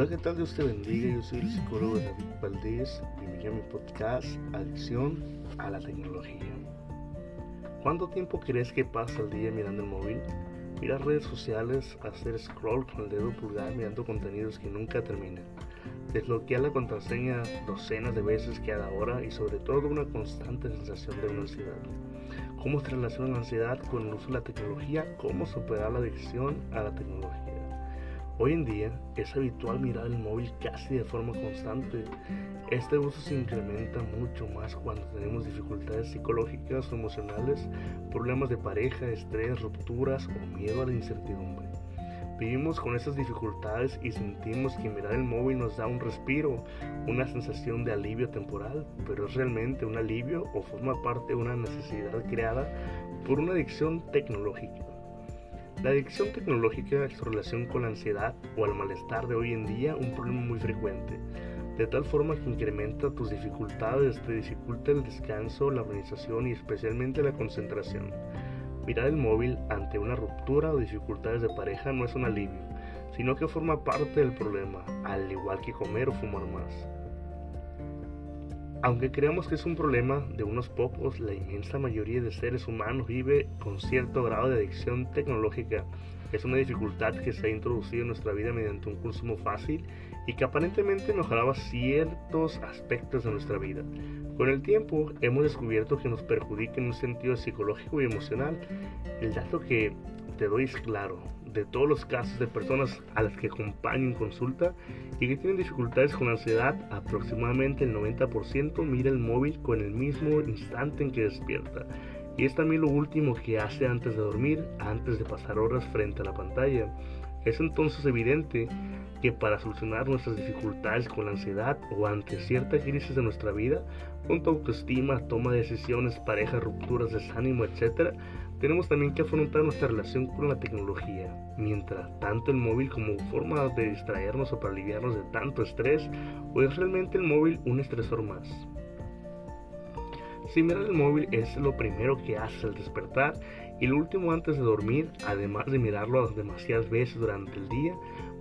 Hola, ¿qué tal? Dios te bendiga. Yo soy el psicólogo David Valdés. Bienvenido a mi podcast Adicción a la Tecnología. ¿Cuánto tiempo crees que pasa el día mirando el móvil? Mirar redes sociales, hacer scroll con el dedo pulgar mirando contenidos que nunca terminan. Desbloquear la contraseña docenas de veces cada hora y sobre todo una constante sensación de una ansiedad. ¿Cómo se relaciona la ansiedad con el uso de la tecnología? ¿Cómo superar la adicción a la tecnología? Hoy en día es habitual mirar el móvil casi de forma constante. Este uso se incrementa mucho más cuando tenemos dificultades psicológicas o emocionales, problemas de pareja, estrés, rupturas o miedo a la incertidumbre. Vivimos con esas dificultades y sentimos que mirar el móvil nos da un respiro, una sensación de alivio temporal, pero es realmente un alivio o forma parte de una necesidad creada por una adicción tecnológica. La adicción tecnológica es su relación con la ansiedad o al malestar de hoy en día un problema muy frecuente, de tal forma que incrementa tus dificultades, te dificulta el descanso, la organización y especialmente la concentración. Mirar el móvil ante una ruptura o dificultades de pareja no es un alivio, sino que forma parte del problema, al igual que comer o fumar más. Aunque creamos que es un problema de unos pocos, la inmensa mayoría de seres humanos vive con cierto grado de adicción tecnológica. Es una dificultad que se ha introducido en nuestra vida mediante un consumo fácil y que aparentemente mejoraba ciertos aspectos de nuestra vida. Con el tiempo hemos descubierto que nos perjudica en un sentido psicológico y emocional. El dato que te doy es claro, de todos los casos de personas a las que acompaño en consulta y que tienen dificultades con ansiedad, aproximadamente el 90% mira el móvil con el mismo instante en que despierta. Y es también lo último que hace antes de dormir, antes de pasar horas frente a la pantalla. Es entonces evidente que para solucionar nuestras dificultades con la ansiedad o ante cierta crisis de nuestra vida, junto a autoestima, toma de decisiones, pareja, rupturas, desánimo, etc., tenemos también que afrontar nuestra relación con la tecnología. Mientras tanto el móvil como forma de distraernos o para aliviarnos de tanto estrés, o es realmente el móvil un estresor más. Si mirar el móvil es lo primero que haces al despertar y lo último antes de dormir, además de mirarlo demasiadas veces durante el día,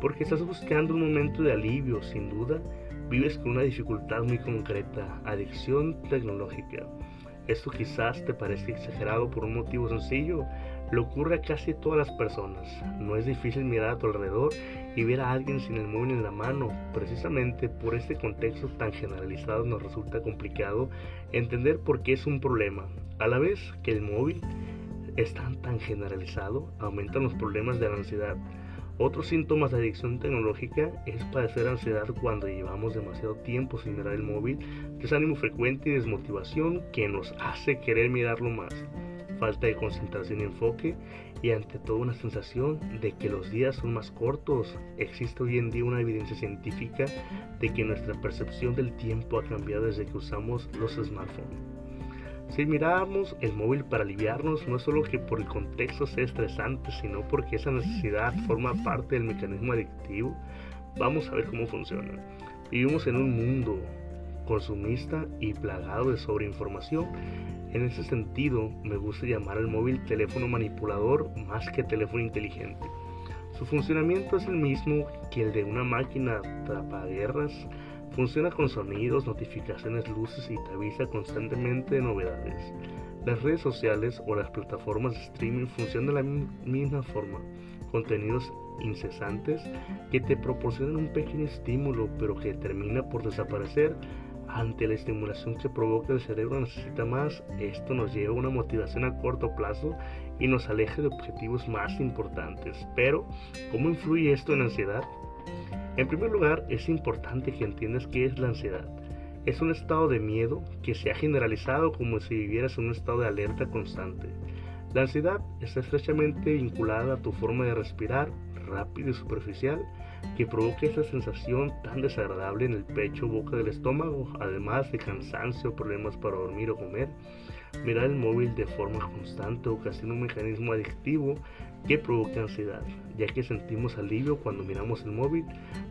porque estás buscando un momento de alivio, sin duda, vives con una dificultad muy concreta, adicción tecnológica. Esto quizás te parezca exagerado por un motivo sencillo, le ocurre a casi todas las personas. No es difícil mirar a tu alrededor y ver a alguien sin el móvil en la mano. Precisamente por este contexto tan generalizado nos resulta complicado entender por qué es un problema. A la vez que el móvil es tan, tan generalizado, aumentan los problemas de la ansiedad. Otros síntomas de adicción tecnológica es padecer ansiedad cuando llevamos demasiado tiempo sin mirar el móvil, desánimo frecuente y desmotivación que nos hace querer mirarlo más, falta de concentración y enfoque y ante todo una sensación de que los días son más cortos. Existe hoy en día una evidencia científica de que nuestra percepción del tiempo ha cambiado desde que usamos los smartphones. Si miramos el móvil para aliviarnos, no es solo que por el contexto sea estresante, sino porque esa necesidad forma parte del mecanismo adictivo. Vamos a ver cómo funciona. Vivimos en un mundo consumista y plagado de sobreinformación. En ese sentido, me gusta llamar al móvil teléfono manipulador más que teléfono inteligente. Su funcionamiento es el mismo que el de una máquina tapaguerras Funciona con sonidos, notificaciones, luces y te avisa constantemente de novedades. Las redes sociales o las plataformas de streaming funcionan de la misma forma. Contenidos incesantes que te proporcionan un pequeño estímulo pero que termina por desaparecer ante la estimulación que provoca el cerebro necesita más, esto nos lleva a una motivación a corto plazo y nos aleja de objetivos más importantes. Pero, ¿cómo influye esto en la ansiedad? En primer lugar, es importante que entiendas qué es la ansiedad. Es un estado de miedo que se ha generalizado como si vivieras en un estado de alerta constante. La ansiedad está estrechamente vinculada a tu forma de respirar rápido y superficial que provoca esa sensación tan desagradable en el pecho, boca del estómago, además de cansancio, problemas para dormir o comer. Mirar el móvil de forma constante ocasiona un mecanismo adictivo que provoca ansiedad, ya que sentimos alivio cuando miramos el móvil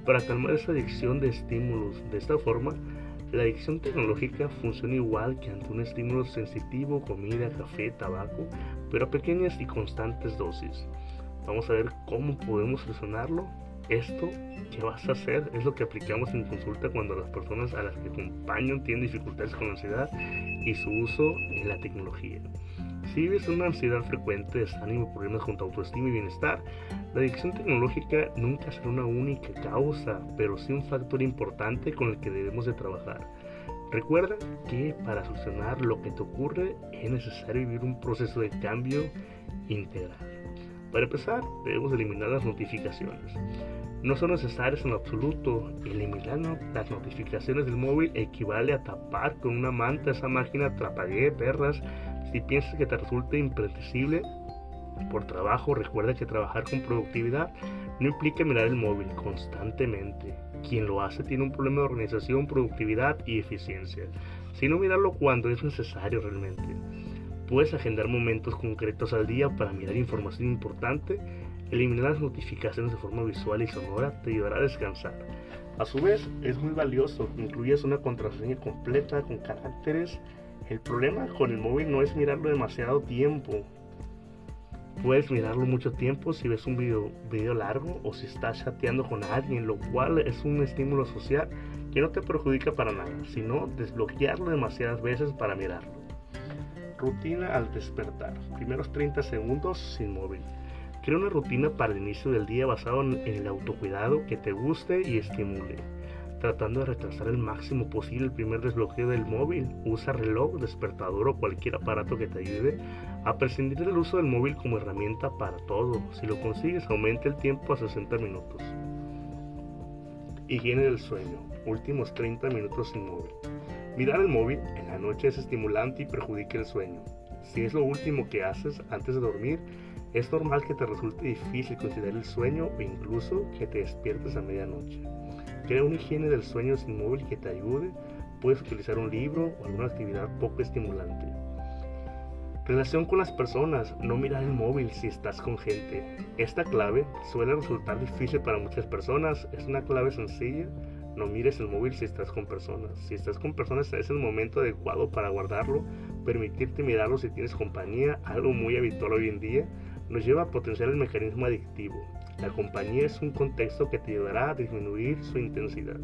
para calmar esa adicción de estímulos. De esta forma, la adicción tecnológica funciona igual que ante un estímulo sensitivo, comida, café, tabaco, pero a pequeñas y constantes dosis. Vamos a ver cómo podemos solucionarlo. Esto, ¿qué vas a hacer? Es lo que aplicamos en consulta cuando las personas a las que acompañan tienen dificultades con la ansiedad y su uso en la tecnología. Si vives una ansiedad frecuente, desánimo, problemas con tu autoestima y bienestar, la adicción tecnológica nunca será una única causa, pero sí un factor importante con el que debemos de trabajar. Recuerda que para solucionar lo que te ocurre es necesario vivir un proceso de cambio integral. Para empezar, debemos eliminar las notificaciones. No son necesarias en absoluto. Eliminar las notificaciones del móvil equivale a tapar con una manta esa máquina atrapagué, perras. Si piensas que te resulta impredecible por trabajo, recuerda que trabajar con productividad no implica mirar el móvil constantemente. Quien lo hace tiene un problema de organización, productividad y eficiencia, sino mirarlo cuando es necesario realmente. Puedes agendar momentos concretos al día para mirar información importante. Eliminar las notificaciones de forma visual y sonora te ayudará a descansar. A su vez, es muy valioso que una contraseña completa con caracteres. El problema con el móvil no es mirarlo demasiado tiempo, Puedes mirarlo mucho tiempo si ves un video, video largo o si estás chateando con alguien, lo cual es un estímulo social que no te perjudica para nada, sino desbloquearlo demasiadas veces para mirarlo. Rutina al despertar. Primeros 30 segundos sin móvil. Crea una rutina para el inicio del día basado en el autocuidado que te guste y estimule tratando de retrasar el máximo posible el primer desbloqueo del móvil. Usa reloj, despertador o cualquier aparato que te ayude a prescindir del uso del móvil como herramienta para todo. Si lo consigues, aumenta el tiempo a 60 minutos. Higiene del sueño. Últimos 30 minutos sin móvil. Mirar el móvil en la noche es estimulante y perjudica el sueño. Si es lo último que haces antes de dormir, es normal que te resulte difícil considerar el sueño o incluso que te despiertes a medianoche. Crea una higiene del sueño sin móvil que te ayude. Puedes utilizar un libro o alguna actividad poco estimulante. Relación con las personas. No mirar el móvil si estás con gente. Esta clave suele resultar difícil para muchas personas. Es una clave sencilla. No mires el móvil si estás con personas. Si estás con personas es el momento adecuado para guardarlo. Permitirte mirarlo si tienes compañía, algo muy habitual hoy en día, nos lleva a potenciar el mecanismo adictivo. La compañía es un contexto que te ayudará a disminuir su intensidad.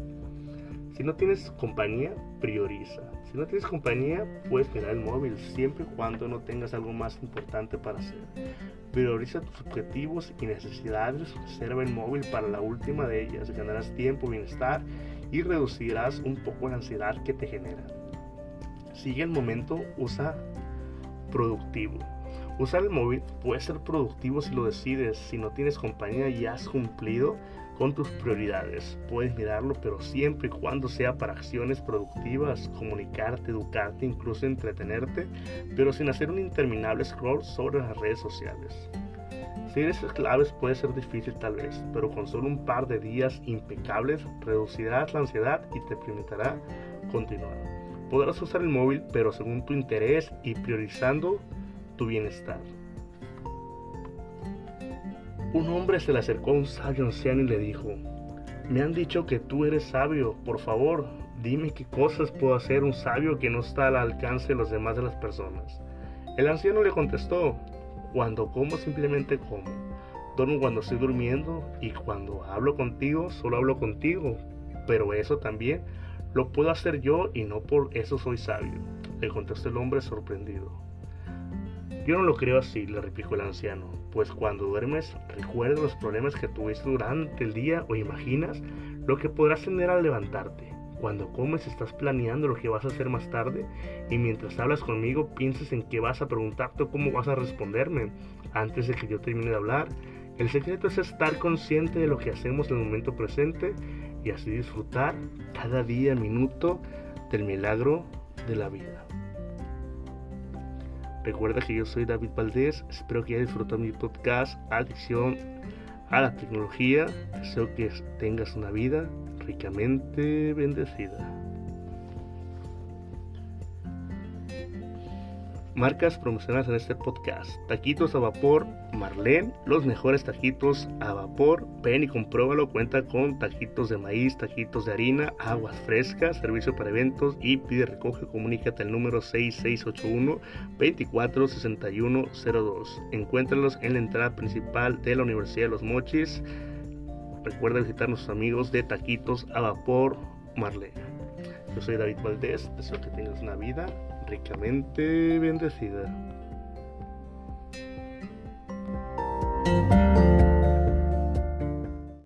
Si no tienes compañía, prioriza. Si no tienes compañía, puedes mirar el móvil siempre y cuando no tengas algo más importante para hacer. Prioriza tus objetivos y necesidades. Reserva el móvil para la última de ellas. Ganarás tiempo, bienestar y reducirás un poco la ansiedad que te genera. Sigue el momento, usa productivo. Usar el móvil puede ser productivo si lo decides, si no tienes compañía y has cumplido con tus prioridades. Puedes mirarlo, pero siempre y cuando sea para acciones productivas, comunicarte, educarte, incluso entretenerte, pero sin hacer un interminable scroll sobre las redes sociales. Seguir esas claves puede ser difícil tal vez, pero con solo un par de días impecables reducirás la ansiedad y te permitirá continuar. Podrás usar el móvil, pero según tu interés y priorizando tu bienestar. Un hombre se le acercó a un sabio anciano y le dijo, me han dicho que tú eres sabio, por favor, dime qué cosas puedo hacer un sabio que no está al alcance de los demás de las personas. El anciano le contestó, cuando como simplemente como, duermo cuando estoy durmiendo y cuando hablo contigo solo hablo contigo, pero eso también lo puedo hacer yo y no por eso soy sabio, le contestó el hombre sorprendido. Yo no lo creo así, le replicó el anciano, pues cuando duermes recuerdas los problemas que tuviste durante el día o imaginas lo que podrás tener al levantarte. Cuando comes estás planeando lo que vas a hacer más tarde y mientras hablas conmigo piensas en qué vas a preguntarte o cómo vas a responderme antes de que yo termine de hablar. El secreto es estar consciente de lo que hacemos en el momento presente y así disfrutar cada día, minuto del milagro de la vida. Recuerda que yo soy David Valdés, espero que hayas disfrutado mi podcast Adicción a la Tecnología. Deseo que tengas una vida ricamente bendecida. Marcas promocionadas en este podcast. Taquitos a vapor Marlene, los mejores taquitos a vapor. Ven y compruébalo. Cuenta con taquitos de maíz, taquitos de harina, aguas frescas, servicio para eventos y pide recoge. Comunícate al número 6681-246102. Encuéntralos en la entrada principal de la Universidad de los Mochis. recuerda visitar a amigos de Taquitos a Vapor Marlena. Yo soy David Valdés, deseo que tengas una vida ricamente bendecida.